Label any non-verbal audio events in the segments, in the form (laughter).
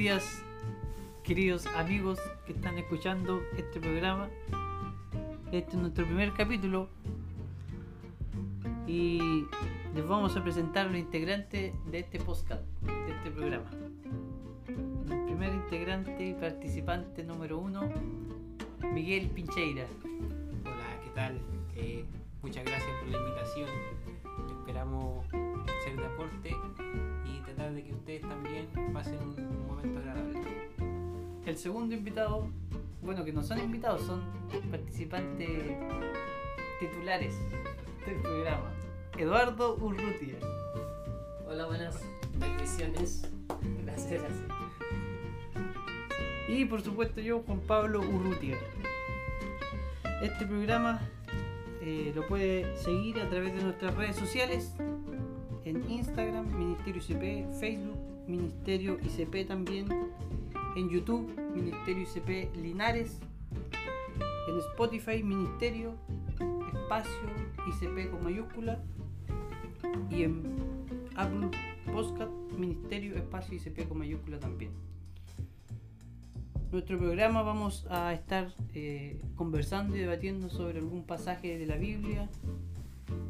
días, queridos amigos que están escuchando este programa. Este es nuestro primer capítulo y les vamos a presentar los integrantes de este podcast, de este programa. El primer integrante y participante número uno, Miguel Pincheira. Hola, ¿qué tal? Eh, muchas gracias por la invitación. Esperamos ser de aporte y tratar de que ustedes también pasen un momento agradable. El segundo invitado, bueno, que no son invitados, son participantes titulares del programa, Eduardo Urrutia. Hola, buenas bendiciones. Gracias, gracias. Y por supuesto yo, Juan Pablo Urrutia. Este programa eh, lo puede seguir a través de nuestras redes sociales, en Instagram, Ministerio ICP, Facebook, Ministerio ICP también, en YouTube, Ministerio ICP Linares, en Spotify, Ministerio, Espacio ICP con mayúscula, y en Apple Podcast, Ministerio, Espacio ICP con mayúscula también. Nuestro programa vamos a estar eh, conversando y debatiendo sobre algún pasaje de la Biblia.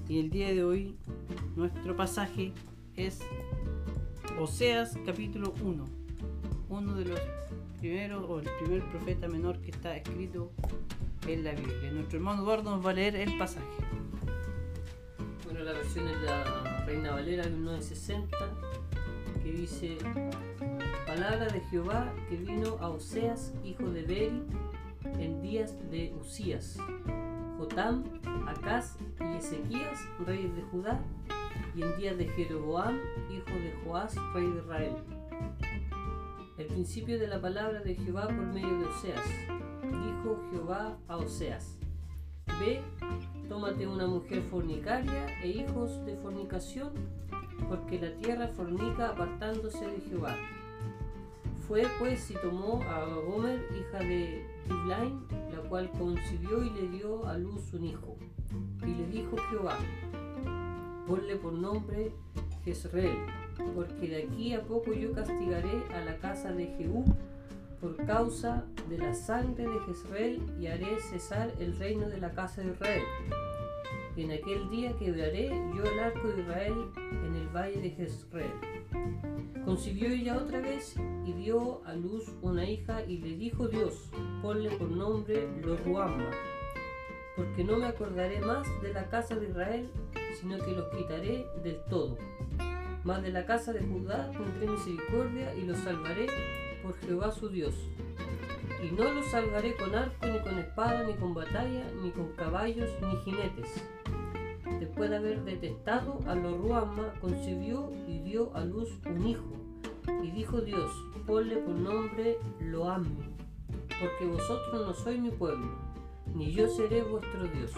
Y el día de hoy nuestro pasaje es Oseas capítulo 1. Uno de los primeros o el primer profeta menor que está escrito en la Biblia. Nuestro hermano Eduardo nos va a leer el pasaje. Bueno, la versión es la Reina Valera 1960 que dice Palabra de Jehová que vino a Oseas, hijo de Beri, en días de Usías, Jotam, Acaz y Ezequías, reyes de Judá, y en días de Jeroboam, hijo de Joás, rey de Israel. El principio de la palabra de Jehová por medio de Oseas. Dijo Jehová a Oseas, Ve, tómate una mujer fornicaria e hijos de fornicación, porque la tierra fornica apartándose de Jehová. Fue pues y tomó a Gomer, hija de Diblaim, la cual concibió y le dio a luz un hijo. Y le dijo Jehová, ponle por nombre Jezreel, porque de aquí a poco yo castigaré a la casa de Jehú por causa de la sangre de Jezreel y haré cesar el reino de la casa de Israel. En aquel día quebraré yo el arco de Israel en el valle de Jezreel. Concibió ella otra vez y dio a luz una hija y le dijo Dios, ponle por nombre Loruama, porque no me acordaré más de la casa de Israel, sino que los quitaré del todo. Mas de la casa de Judá tendré misericordia y los salvaré por Jehová su Dios. Y no los salvaré con arco, ni con espada, ni con batalla, ni con caballos, ni jinetes. Después de haber detestado a Loruama, concibió y dio a luz un hijo. Y dijo Dios, ponle por nombre Loami, porque vosotros no sois mi pueblo, ni yo seré vuestro Dios.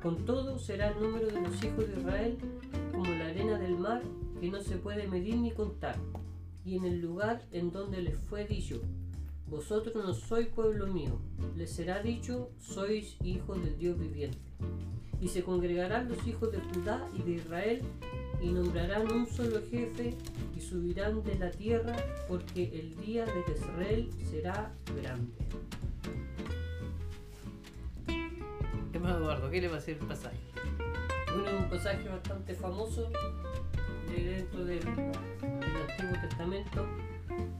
Con todo será el número de los hijos de Israel como la arena del mar, que no se puede medir ni contar. Y en el lugar en donde les fue dicho, vosotros no sois pueblo mío, les será dicho, sois hijos del Dios viviente. Y se congregarán los hijos de Judá y de Israel, y nombrarán un solo jefe, y subirán de la tierra, porque el día de Jezreel será grande. Hermano Eduardo, ¿qué le va a hacer el pasaje? Bueno, un pasaje bastante famoso de dentro del, del Antiguo Testamento.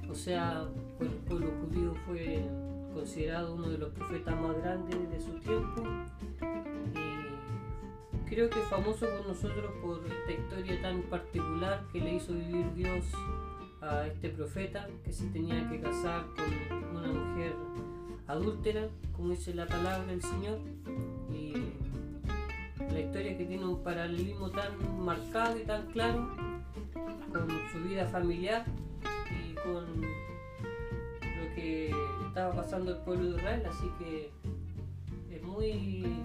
O sea, por el pueblo judío fue considerado uno de los profetas más grandes de su tiempo. Creo que famoso por nosotros por esta historia tan particular que le hizo vivir Dios a este profeta, que se tenía que casar con una mujer adúltera, como dice la palabra del Señor. Y la historia que tiene un paralelismo tan marcado y tan claro con su vida familiar y con lo que estaba pasando el pueblo de Israel, así que es muy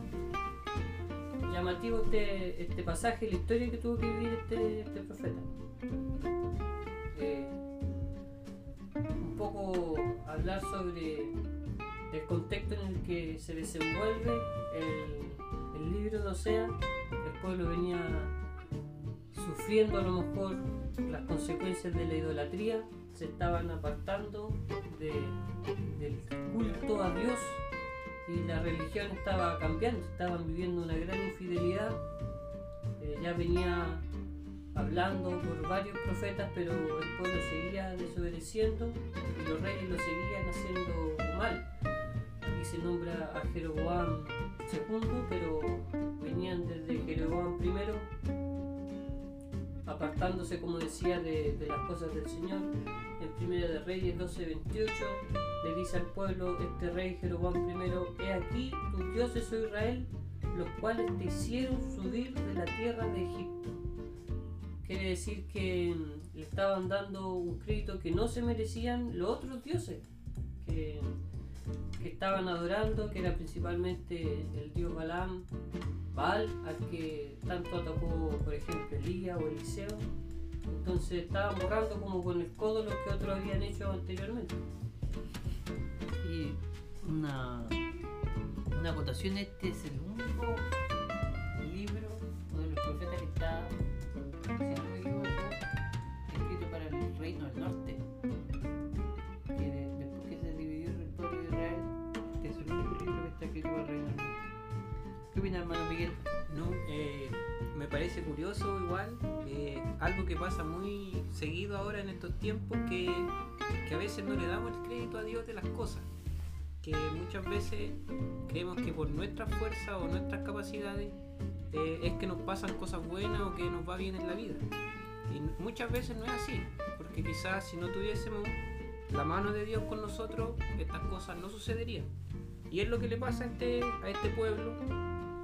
llamativo este, este pasaje, la historia que tuvo que vivir este, este profeta. Eh, un poco hablar sobre el contexto en el que se desenvuelve el, libro de Osea, el pueblo venía sufriendo a lo mejor las consecuencias de la idolatría, se estaban apartando de- del culto a Dios y la religión estaba cambiando, estaban viviendo una gran infidelidad. Eh, ya venía hablando por varios profetas, pero el pueblo seguía desobedeciendo y los reyes lo seguían haciendo mal. Aquí se nombra a Jeroboam II, pero venían desde Jeroboam I, apartándose, como decía, de, las cosas del Señor. En Primera de Reyes 12:28 le dice al pueblo este rey Jeroboam I, he aquí tus dioses, oh Israel, los cuales te hicieron subir de la tierra de Egipto. Quiere decir que mm, le estaban dando un crédito que no se merecían los otros dioses que, que estaban adorando, que era principalmente el dios Balaam, Baal, al que tanto atacó, por ejemplo, Elías o Eliseo. Entonces estaban borrando como con el codo lo que otros habían hecho anteriormente. Y una, una acotación, este es el único libro o de los profetas que está, si no me equivoco, escrito para el reino del norte. No, eh, me parece curioso igual, eh, algo que pasa muy seguido ahora en estos tiempos, que, a veces no le damos el crédito a Dios de las cosas, que muchas veces creemos que por nuestra fuerza o nuestras capacidades eh, es que nos pasan cosas buenas o que nos va bien en la vida. Y muchas veces no es así, porque quizás si no tuviésemos la mano de Dios con nosotros, estas cosas no sucederían. Y es lo que le pasa a este, a este pueblo,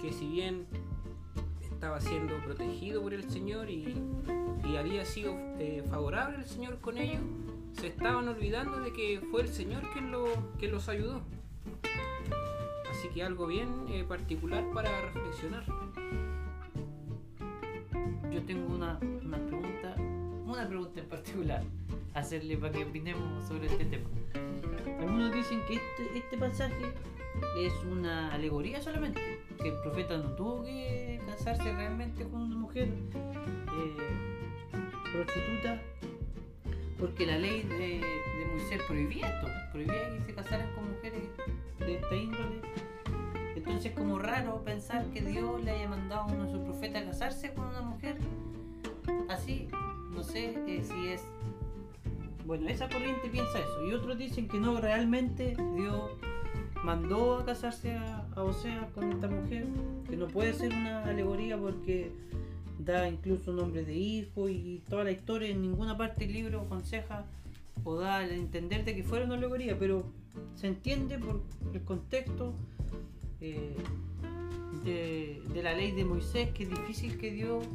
que si bien estaba siendo protegido por el Señor y, había sido eh, favorable el Señor con ellos, se estaban olvidando de que fue el Señor quien, lo, quien los ayudó. Así que algo bien eh, particular para reflexionar. Yo tengo una, una pregunta, una pregunta en particular, hacerle para que opinemos sobre este tema. Algunos dicen que este, este pasaje es una alegoría solamente, que el profeta no tuvo que casarse realmente con una mujer eh, prostituta, porque la ley de, de Moisés prohibía esto, prohibía que se casaran con mujeres de esta índole. Entonces es como raro pensar que Dios le haya mandado a uno de sus profetas a casarse con una mujer así. No sé eh, si es... Bueno, esa corriente piensa eso. Y otros dicen que no, realmente Dios mandó a casarse a, a Oseas con esta mujer. Que no puede ser una alegoría porque da incluso nombres de hijo y toda la historia. En ninguna parte del libro aconseja o da a entender de que fuera una alegoría. Pero se entiende por el contexto eh, de, de la ley de Moisés, que es difícil que Dios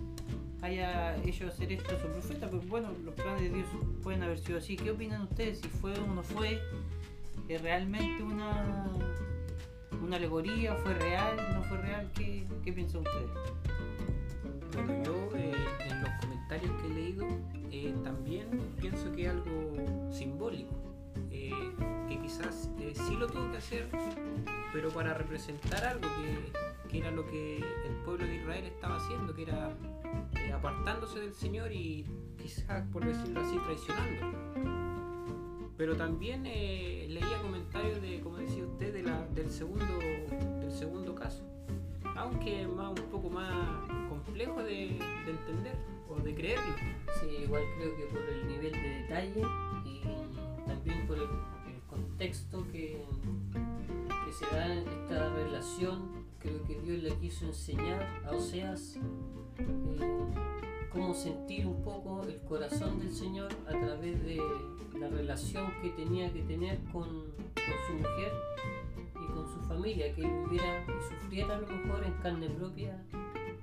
haya hecho hacer esto a su profeta, pero bueno, los planes de Dios pueden haber sido así. ¿Qué opinan ustedes? Si fue o no fue ¿Es realmente una, una alegoría, fue real, no fue real, ¿qué, qué piensan ustedes? Bueno, yo eh, en los comentarios que he leído eh, también pienso que es algo simbólico, eh, que quizás sí lo tuvo que hacer, pero para representar algo que, que era lo que el pueblo de Israel estaba haciendo, que era apartándose del Señor y quizás, por decirlo así, traicionándolo. Pero también eh, leía comentarios de, como decía usted, del, segundo, del segundo caso, aunque más, un poco más complejo de, de entender o de creerlo. Sí, igual creo que por el nivel de detalle y también por el, el contexto que, que se da en esta relación, creo que Dios le quiso enseñar a Oseas eh, cómo sentir un poco el corazón del Señor a través de la relación que tenía que tener con, con su mujer y con su familia, que él viviera y sufriera a lo mejor en carne propia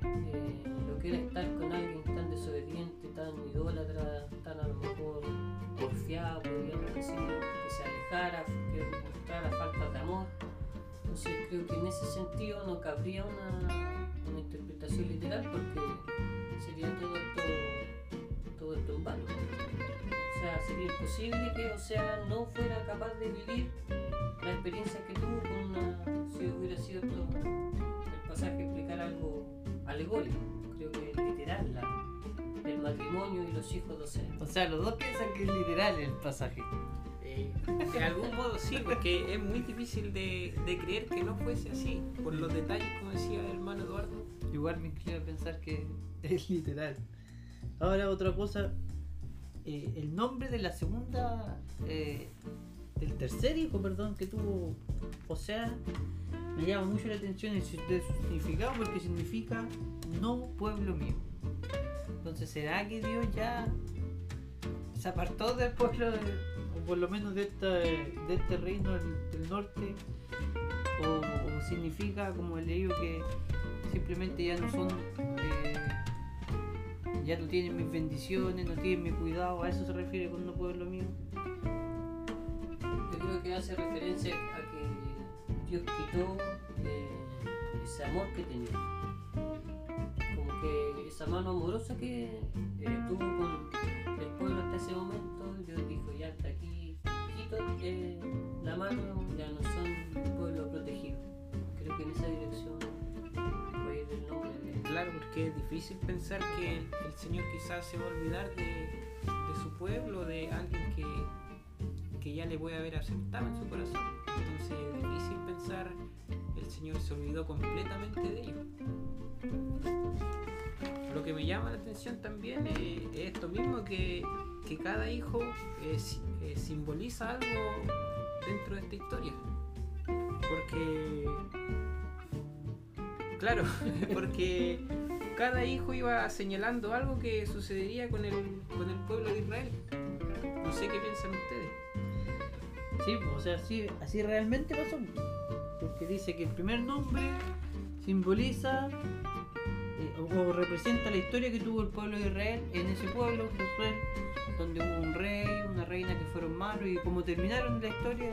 eh, lo que era estar con alguien tan desobediente, tan idólatra, tan a lo mejor porfiado, podríamos decir, que se alejara, que mostrara falta de amor. Entonces creo que en ese sentido no cabría una, una interpretación literal porque sería todo esto, todo esto en vano. O sea, sería imposible que o sea, no fuera capaz de vivir la experiencia que tuvo con una, si hubiera sido esto, el pasaje explicar algo alegórico, creo que literal la, el matrimonio y los hijos de Osea. O sea, los dos piensan que es literal el pasaje. Eh, de algún modo sí, porque es muy difícil de, de creer que no fuese así, por los detalles, como decía el hermano Eduardo. Igual me inclino a pensar que (laughs) es literal. Ahora otra cosa, eh, el nombre de la segunda, eh, del tercer hijo, perdón, que tuvo, o sea, me llama mucho la atención el significado porque significa no pueblo mío. Entonces, ¿será que Dios ya se apartó del pueblo, de- o por lo menos de, esta, de este reino del, norte? O, o significa, como he leído, que simplemente ya no son, ya no tienen mis bendiciones, no tienen mi cuidado, a eso se refiere con no pueblo mío. Yo creo que hace referencia a que Dios quitó eh, ese amor que tenía. Como que esa mano amorosa que eh, tuvo con el pueblo hasta ese momento, Dios dijo, ya hasta aquí quito eh, la mano, ya no son es difícil pensar que el, Señor quizás se va a olvidar de, su pueblo, de alguien que, que ya le puede haber aceptado en su corazón. Entonces es difícil pensar el Señor se olvidó completamente de ellos. Lo que me llama la atención también es, es esto mismo, que, que cada hijo eh, eh, simboliza algo dentro de esta historia. Porque Claro, (laughs) porque cada hijo iba señalando algo que sucedería con el, con el pueblo de Israel. No sé qué piensan ustedes. Sí, pues, o sea, así, así realmente pasó. Porque dice que el primer nombre simboliza eh, o, representa la historia que tuvo el pueblo de Israel en ese pueblo, Josué, donde hubo un rey, una reina que fueron malos y como terminaron la historia,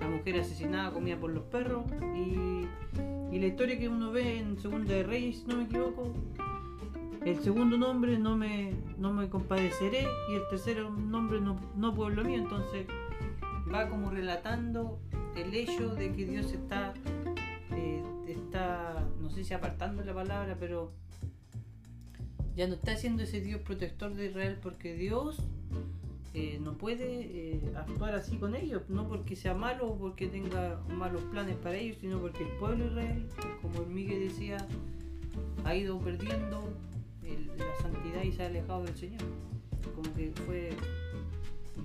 la mujer asesinada comida por los perros y, y la historia que uno ve en Segunda de Reyes, si no me equivoco, el segundo nombre no me, no me compadeceré y el tercero nombre no, no pueblo mío, entonces va como relatando el hecho de que Dios está, eh, está, no sé si apartando la palabra, pero ya no está siendo ese Dios protector de Israel porque Dios no puede eh, actuar así con ellos, no porque sea malo o porque tenga malos planes para ellos, sino porque el pueblo Israel, como el Miguel decía, ha ido perdiendo la santidad y se ha alejado del Señor. Como que fue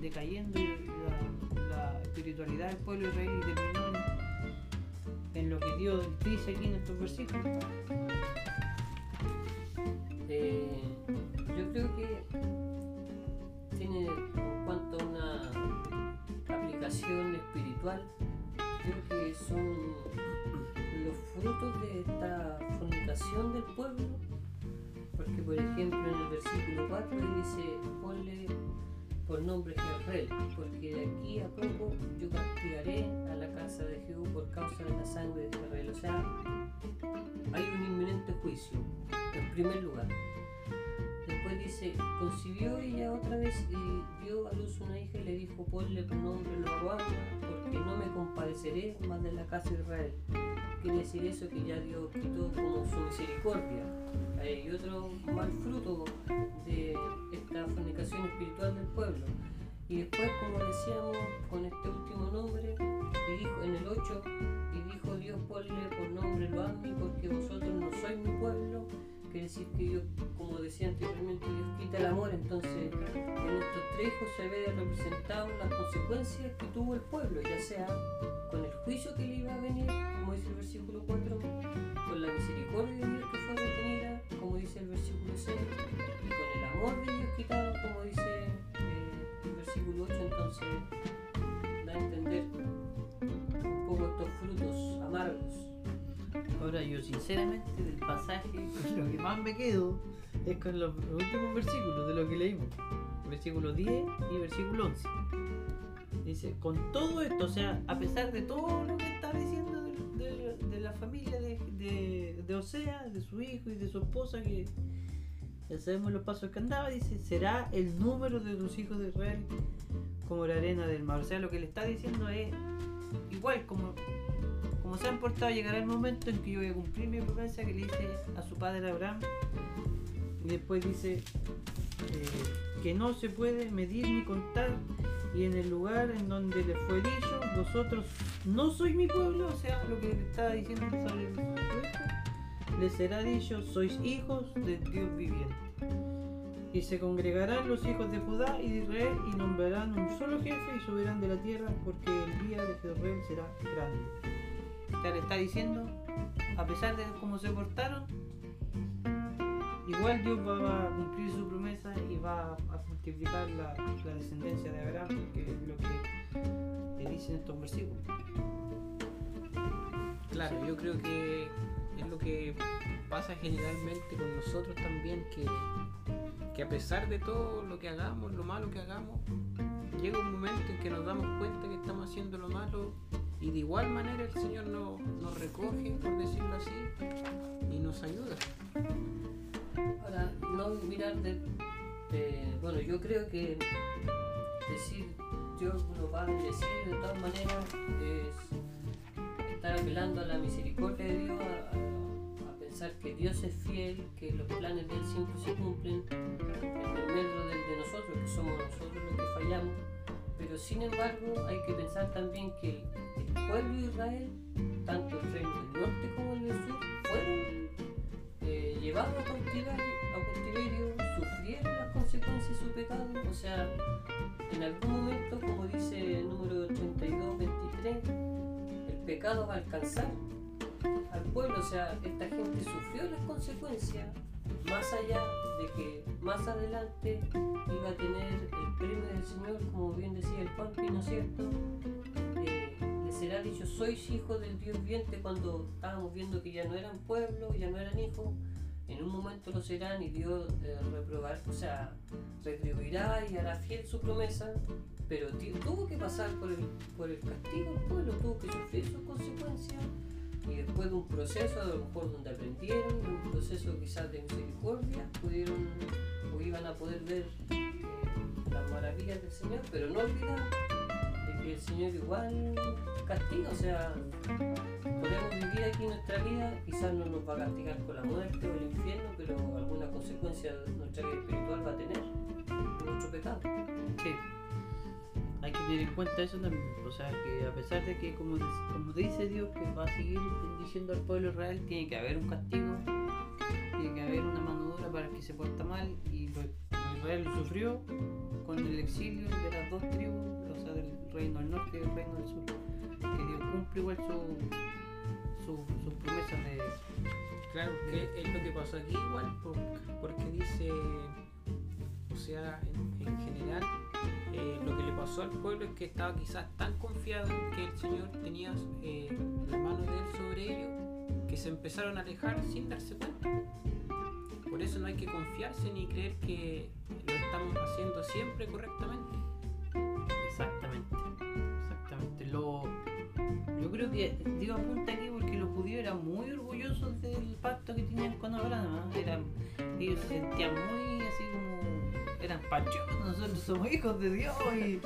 decayendo la, la espiritualidad del pueblo Israel y terminó en, en lo que Dios dice aquí en estos versículos. Eh, yo creo que tiene espiritual, creo que son los frutos de esta fornicación del pueblo, porque por ejemplo en el versículo 4 dice, ponle por nombre Israel, porque de aquí a poco yo castigaré a la casa de Jehová por causa de la sangre de Israel. O sea, hay un inminente juicio, en primer lugar. Después dice, concibió ella otra vez y dio a luz una hija y le dijo, ponle por nombre Loruama, porque no me compadeceré más de la casa de Israel. Quiere decir eso que ya Dios quitó como su misericordia. Hay otro mal fruto de esta fornicación espiritual del pueblo. Y después, como decíamos, con este último nombre, y dijo en el 8, y dijo Dios, ponle por nombre Loami, porque vosotros no sois mi pueblo. Quiere decir que Dios, como decía anteriormente, Dios quita el amor. Entonces, en estos tres hijos se ve representado las consecuencias que tuvo el pueblo, ya sea con el juicio que le iba a venir, como dice el versículo 4, con la misericordia de Dios que fue retenida, como dice el versículo 6, y con el amor de Dios quitado, como dice eh, el versículo 8. Entonces, Ahora yo sinceramente del pasaje lo que más me quedo es con los últimos versículos de lo que leímos. Versículo 10 y versículo 11. Dice, con todo esto, o sea, a pesar de todo lo que está diciendo de, de- de la familia de, de, de Osea, de su hijo y de su esposa, que ya sabemos los pasos que andaba, dice, será el número de tus hijos de Israel como la arena del mar. O sea, lo que le está diciendo es igual como como se han portado, llegará el momento en que yo voy a cumplir mi promesa que le hice a su padre Abraham. Y después dice, eh, que no se puede medir ni contar, y en el lugar en donde le fue dicho, vosotros no sois mi pueblo, o sea, lo que le estaba diciendo sobre hijo, le será dicho, sois hijos de Dios viviente. Y se congregarán los hijos de Judá y de Israel y nombrarán un solo jefe y subirán de la tierra porque el día de Israel será grande. Sea, le está diciendo, a pesar de cómo se portaron, igual Dios va a cumplir su promesa y va a multiplicar la, descendencia de Abraham, porque es lo que le dicen estos versículos. Claro, yo creo que es lo que pasa generalmente con nosotros también, que, que a pesar de todo lo que hagamos, lo malo que hagamos, llega un momento en que nos damos cuenta que estamos haciendo lo malo y de igual manera el Señor nos, nos recoge, por decirlo así, y nos ayuda. Ahora, no mirar de, Bueno, yo creo que decir Dios nos va a bendecir de todas maneras es estar apelando a la misericordia de Dios, a, pensar que Dios es fiel, que los planes de Él siempre se cumplen en el medio de, de nosotros, que somos nosotros los que fallamos. Pero sin embargo, hay que pensar también que pueblo de Israel, tanto el reino del norte como el del sur, fueron eh, llevados a cautiverio, sufrieron las consecuencias de su pecado, o sea, en algún momento, como dice el número 32, 23, el pecado va a alcanzar al pueblo, o sea, esta gente sufrió las consecuencias, más allá de que más adelante iba a tener el premio del Señor, como bien decía el Juanpi, ¿no es cierto? Será dicho, sois hijos del Dios viviente cuando estábamos viendo que ya no eran pueblo, ya no eran hijos, en un momento lo serán y Dios eh, reprobar, o sea, retribuirá y hará fiel su promesa, pero tuvo que pasar por el, por el castigo el pueblo, tuvo que sufrir sus consecuencias y después de un proceso, a lo mejor donde aprendieron, un proceso quizás de misericordia, pudieron o iban a poder ver eh, las maravillas del Señor, pero no olvidar el Señor igual castiga, o sea, podemos vivir aquí nuestra vida, quizás no nos va a castigar con la muerte o el infierno, pero alguna consecuencia nuestra vida espiritual va a tener nuestro pecado. Sí. Hay que tener en cuenta eso también. O sea, que a pesar de que, como, como dice Dios, que va a seguir bendiciendo al pueblo Israel, tiene que haber un castigo, tiene que haber una mano dura para que se porta mal. Y lo, Israel lo sufrió con el exilio de las dos tribus, del reino del norte y del reino del sur. Que Dios cumple igual su, su, sus promesas de. Claro, que es lo que pasó aquí igual, por- porque dice, o sea, en, en general, eh, lo que le pasó al pueblo es que estaba quizás tan confiado que el Señor tenía eh, la mano de Él sobre ellos, que se empezaron a alejar sin darse cuenta. Por eso no hay que confiarse ni creer que lo estamos haciendo siempre correctamente. Creo que Dios apunta aquí porque los judíos eran muy orgullosos del pacto que tenían con Abraham. ¿ah? Eran, ellos se sentían muy así como. Eran pachosos, nosotros somos hijos de Dios y,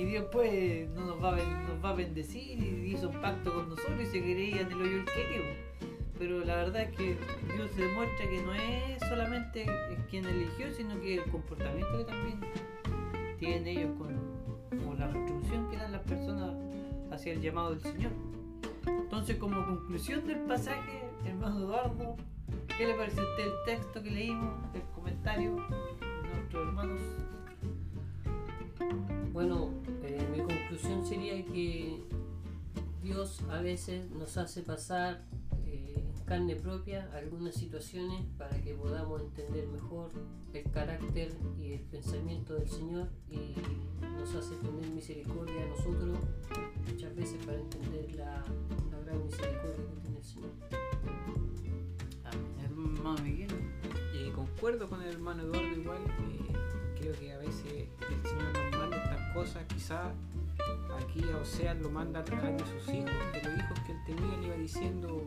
y Dios pues no nos va, a, nos va a bendecir y hizo un pacto con nosotros y se creían el hoyo el queque. Pero la verdad es que Dios se demuestra que no es solamente quien eligió, sino que el comportamiento que también tienen ellos con, con la retribución que dan las personas hacia el llamado del Señor. Entonces, como conclusión del pasaje, hermano Eduardo, ¿qué le parece a usted el texto que leímos, el comentario de nuestros hermanos? Bueno, eh, mi conclusión sería que Dios a veces nos hace pasar carne propia algunas situaciones para que podamos entender mejor el carácter y el pensamiento del Señor y nos hace tener misericordia a nosotros muchas veces para entender la, gran misericordia que tiene el Señor. Hermano Miguel. Y concuerdo con el hermano Eduardo igual, eh, creo que a veces el Señor nos manda estas cosas, quizás aquí a lo manda a través de sus hijos, de los hijos que él tenía, le iba diciendo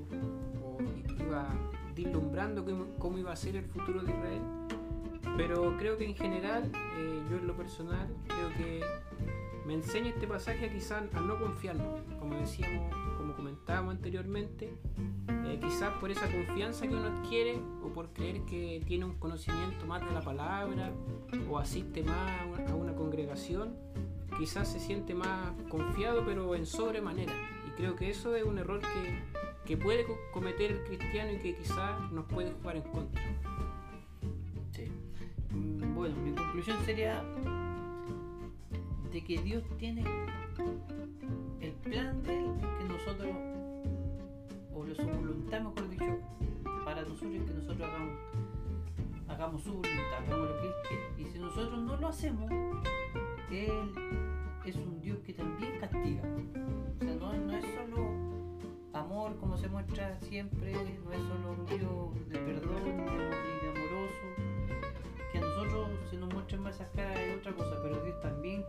iba cómo, iba a ser el futuro de Israel. Pero creo que en general, eh, yo en lo personal, creo que me enseña este pasaje quizás a no confiarnos, como decíamos, como comentábamos anteriormente, eh, quizás por esa confianza que uno adquiere o por creer que tiene un conocimiento más de la palabra o asiste más a una, a una congregación, quizás se siente más confiado pero en sobremanera. Y creo que eso es un error que, que puede co- cometer el cristiano y que quizás nos puede jugar en contra. Sí. Mm, Bueno, mi conclusión sería de que Dios tiene el plan de él que nosotros, o lo- su voluntad, mejor dicho, para nosotros es que nosotros hagamos, hagamos su voluntad, hagamos lo que Él quiere. Y si nosotros no lo hacemos, Él es un Dios que también castiga. O sea, no, no es solo amor como se muestra siempre, no es solo un Dios de perdón y de, amoroso, que a nosotros se nos muestran más esas caras de otra cosa, pero Dios también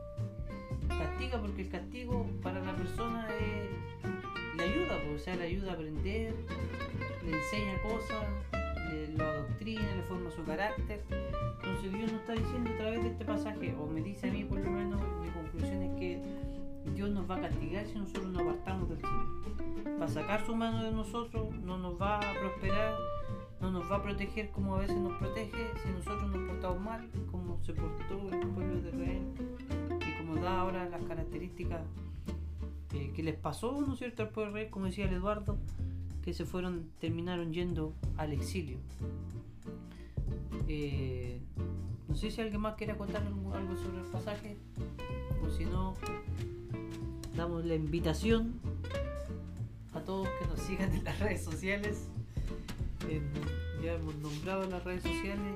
castiga porque el castigo para la persona le ayuda, pues, o sea, le ayuda a aprender, le enseña cosas, le, lo adoctrina, le forma su carácter. Entonces Dios nos está diciendo a través de este pasaje, o me dice a mí por lo menos, mi conclusión es que Dios nos va a castigar si nosotros nos apartamos del Señor. Va a sacar su mano de nosotros, no nos va a prosperar, no nos va a proteger como a veces nos protege si nosotros nos portamos mal, como se portó el pueblo de Israel y como da ahora las características eh, que les pasó, ¿no es cierto?, al pueblo de Israel, como decía el Eduardo, que se fueron, terminaron yendo al exilio. Eh, no sé si alguien más quiere contar algo sobre el pasaje, o si no, damos la invitación a todos que nos sigan en las redes sociales. Ya hemos nombrado las redes sociales,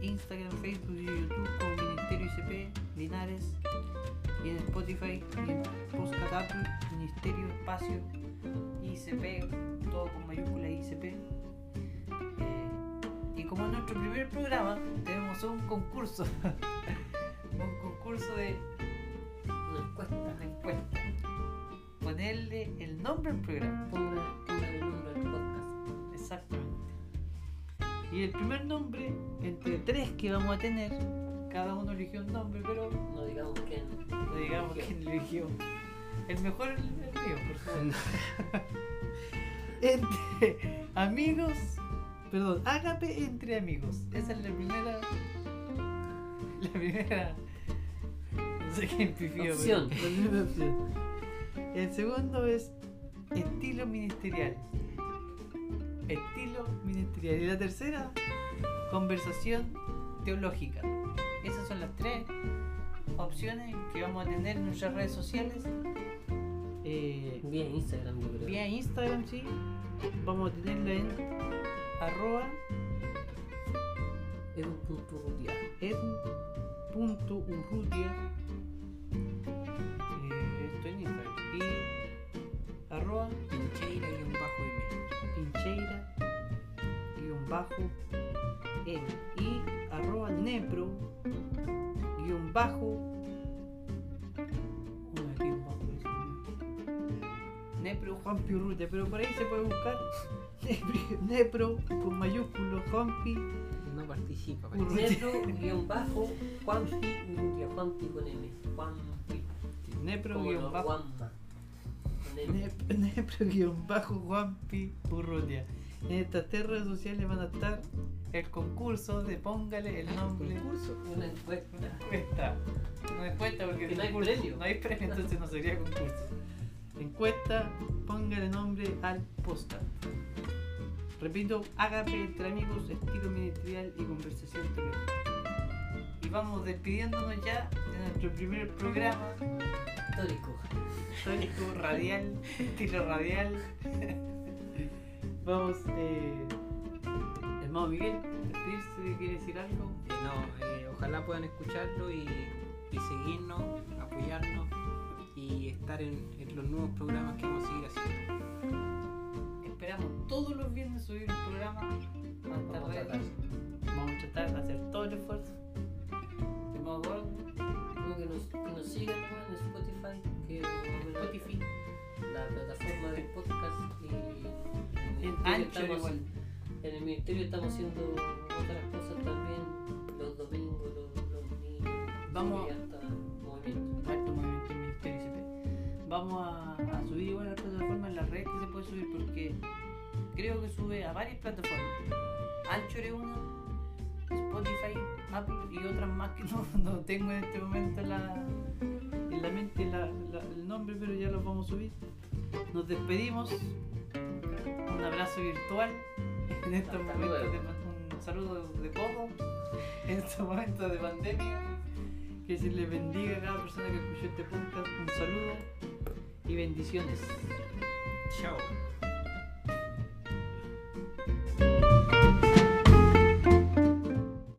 Instagram, Facebook y YouTube como Ministerio ICP Linares y en Spotify y en Apple, Ministerio Espacio ICP, todo con mayúscula ICP. Eh, y como es nuestro primer programa, tenemos un concurso. (laughs) un concurso de Ponerle el nombre al programa. El nombre del podcast. Exactamente. Y el primer nombre, entre tres que vamos a tener, cada uno eligió un nombre, pero No digamos quién. no digamos quién eligió. El mejor el, el mío, por favor. (laughs) entre amigos, perdón, ágape entre amigos. Esa es la primera. La primera. No sé quién pifió, pero- Opción. (laughs) El segundo es estilo ministerial. Estilo ministerial. Y la tercera, conversación teológica. Esas son las tres opciones que vamos a tener en nuestras redes sociales. Eh, Vía Instagram, yo creo. vía Instagram, sí. Vamos a tenerla en arroba Edu.rutia. edu.urrutia. Eh, esto en Instagram. Bajo M y arroba nepro guion bajo nepro Juan Pirrute pero por ahí se puede buscar (laughs) nepro, nepro con mayúsculo Juanpi No participa. Netro, (laughs) guion bajo, Juanpi, Urrutia. Juanpi con M. Juanpi. (laughs) nepro guion bajo Nepro guion bajo Juanpi Urrutia en estas tres redes sociales van a estar el concurso de póngale el nombre Concurso. Una encuesta. encuesta. No encuesta porque Que no hay premio. No hay premio, entonces no sería concurso. Encuesta, póngale nombre al podcast. Repito, hágame entre amigos, estilo ministerial y conversación teológica. Y vamos despidiéndonos ya de nuestro primer programa Histórico. histórico, radial, estilo radial. (laughs) Vamos, eh, hermano Miguel, despedirse, ¿quiere decir algo? Eh, no, eh, ojalá puedan escucharlo y, y seguirnos, apoyarnos y estar en, en los nuevos programas que vamos a seguir haciendo. Esperamos todos los viernes subir un programa redes. tratar. Vamos a tratar de hacer todo el esfuerzo. Hermano Como que nos, que nos sigan en Spotify, que más Spotify, la plataforma del podcast y en el ministerio estamos- igual. En el ministerio estamos haciendo otras cosas también, los domingos, los, los domingos. Vamos- movimiento. Harto movimiento en Ministerio ICP. Vamos a, a subir igual a la plataforma en las redes creo que sube a varias plataformas. Anchor es una, Spotify, Apple y otras más que (laughs) no, no tengo en este momento la, en la mente la- la- el nombre, pero ya los vamos a subir. Nos despedimos. Un abrazo virtual en estos Hasta momentos luego. de un saludo de codo en estos momentos de pandemia. Que se les bendiga a cada persona que escuchó este podcast. Un saludo y bendiciones. Chao.